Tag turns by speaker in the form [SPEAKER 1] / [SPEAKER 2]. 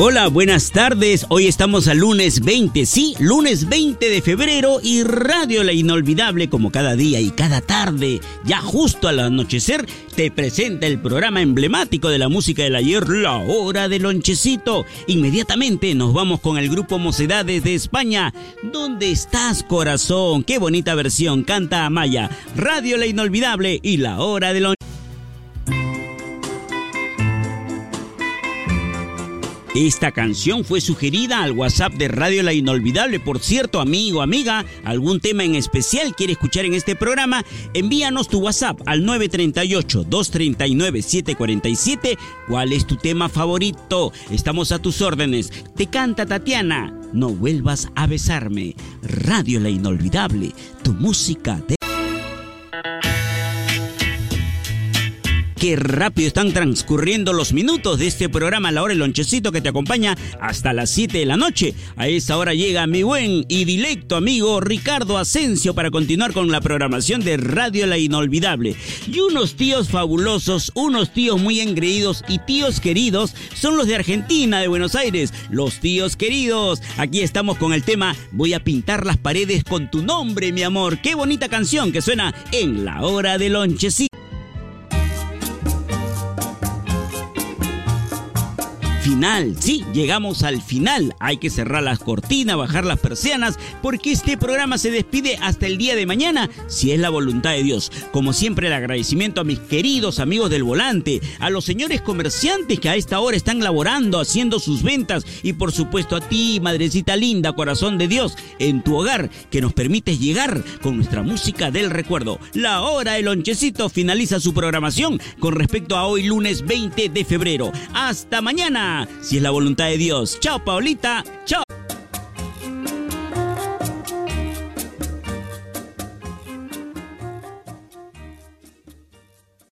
[SPEAKER 1] Hola, buenas tardes. Hoy estamos al lunes 20, sí, lunes 20 de febrero y Radio La Inolvidable como cada día y cada tarde, ya justo al anochecer, te presenta el programa emblemático de la música del ayer, La Hora del Lonchecito. Inmediatamente nos vamos con el grupo Mocedades de España. ¿Dónde estás, corazón? Qué bonita versión, canta Amaya. Radio La Inolvidable y La Hora del Lonchecito. Esta canción fue sugerida al WhatsApp de Radio La Inolvidable. Por cierto, amigo, amiga, algún tema en especial quiere escuchar en este programa, envíanos tu WhatsApp al 938-239-747. ¿Cuál es tu tema favorito? Estamos a tus órdenes. Te canta Tatiana. No vuelvas a besarme. Radio La Inolvidable, tu música de... Qué rápido están transcurriendo los minutos de este programa La Hora el Lonchecito que te acompaña hasta las 7 de la noche. A esa hora llega mi buen y directo amigo Ricardo Asensio para continuar con la programación de Radio La Inolvidable. Y unos tíos fabulosos, unos tíos muy engreídos y tíos queridos son los de Argentina, de Buenos Aires. Los tíos queridos. Aquí estamos con el tema Voy a pintar las paredes con tu nombre, mi amor. Qué bonita canción que suena en La Hora del Lonchecito. Sí, llegamos al final. Hay que cerrar las cortinas, bajar las persianas, porque este programa se despide hasta el día de mañana, si es la voluntad de Dios. Como siempre, el agradecimiento a mis queridos amigos del volante, a los señores comerciantes que a esta hora están laborando, haciendo sus ventas, y por supuesto a ti, madrecita linda, corazón de Dios, en tu hogar, que nos permites llegar con nuestra música del recuerdo. La hora del lonchecito finaliza su programación con respecto a hoy lunes 20 de febrero. Hasta mañana si es la voluntad de Dios. Chao, Paulita. Chao.